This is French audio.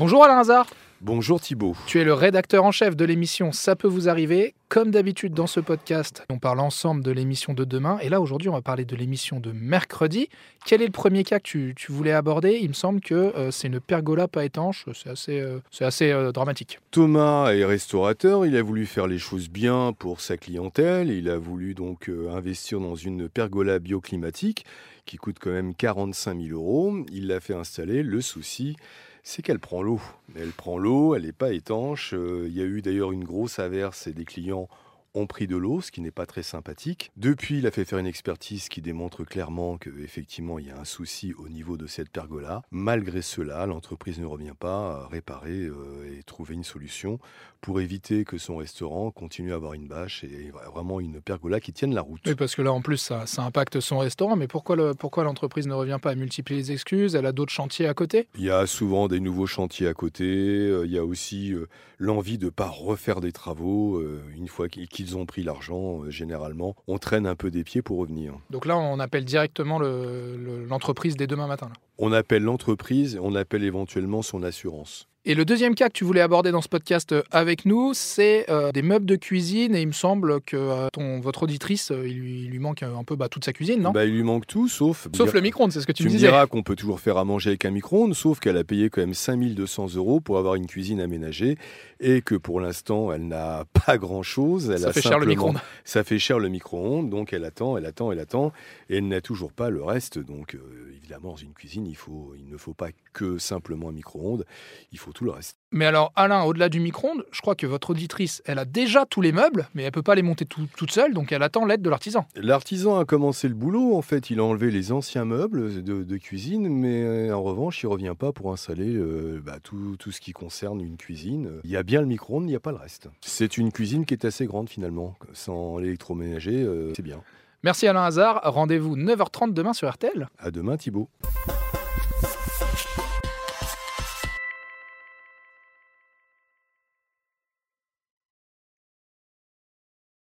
Bonjour Alain Hazard. Bonjour Thibault. Tu es le rédacteur en chef de l'émission Ça peut vous arriver. Comme d'habitude dans ce podcast, on parle ensemble de l'émission de demain. Et là, aujourd'hui, on va parler de l'émission de mercredi. Quel est le premier cas que tu, voulais aborder? Il me semble que euh, c'est une pergola pas étanche. C'est assez, euh, c'est assez euh, dramatique. Thomas est restaurateur. Il a voulu faire les choses bien pour sa clientèle. Il a voulu donc investir dans une pergola bioclimatique qui coûte quand même 45 000 euros. Il l'a fait installer. Le souci, c'est qu'elle prend l'eau. Elle prend l'eau, elle n'est pas étanche. Euh, il y a eu d'ailleurs une grosse averse et des clients ont pris de l'eau, ce qui n'est pas très sympathique. Depuis, il a fait faire une expertise qui démontre clairement qu'effectivement, il y a un souci au niveau de cette pergola. Malgré cela, l'entreprise ne revient pas à réparer euh, et trouver une solution pour éviter que son restaurant continue à avoir une bâche et vraiment une pergola qui tienne la route. Oui, parce que là, en plus, ça, impacte son restaurant. Mais pourquoi, l'entreprise ne revient pas à multiplier les excuses? Elle a d'autres chantiers à côté? Il y a souvent des nouveaux chantiers à côté. Euh, il y a aussi euh, l'envie de ne pas refaire des travaux une fois qu'ils ils ont pris l'argent, euh, généralement, on traîne un peu des pieds pour revenir. Donc là, on appelle directement l'entreprise dès demain matin. On appelle l'entreprise, on appelle éventuellement son assurance. Et le deuxième cas que tu voulais aborder dans ce podcast euh, avec nous, c'est euh, des meubles de cuisine. Et il me semble que euh, ton, votre auditrice, il lui, manque un peu bah, toute sa cuisine, non? Bah, Il lui manque tout, sauf... Sauf le micro-ondes, c'est ce que tu, me disais. Tu me diras qu'on peut toujours faire à manger avec un micro-ondes, sauf qu'elle a payé quand même 5200 euros pour avoir une cuisine aménagée et que pour l'instant, elle n'a pas grand-chose. Ça fait cher le micro-ondes. Ça fait cher le micro-ondes, donc elle attend, elle attend, elle attend, et elle n'a toujours pas le reste. Donc évidemment, dans une cuisine, il, faut, il ne faut pas que simplement un micro-ondes, il faut tout le reste. Mais alors, Alain, au-delà du micro-ondes, je crois que votre auditrice, elle a déjà tous les meubles, mais elle peut pas les monter toute seule, donc elle attend l'aide de l'artisan. L'artisan a commencé le boulot, en fait, il a enlevé les anciens meubles de, cuisine, mais euh, en revanche, il revient pas pour installer euh, bah, tout, tout, ce qui concerne une cuisine. Il y a bien le micro-ondes, il n'y a pas le reste. C'est une cuisine qui est assez grande finalement, sans l'électroménager, euh, c'est bien. Merci Alain Hazard, rendez-vous 9h30 demain sur RTL. À demain Thibault.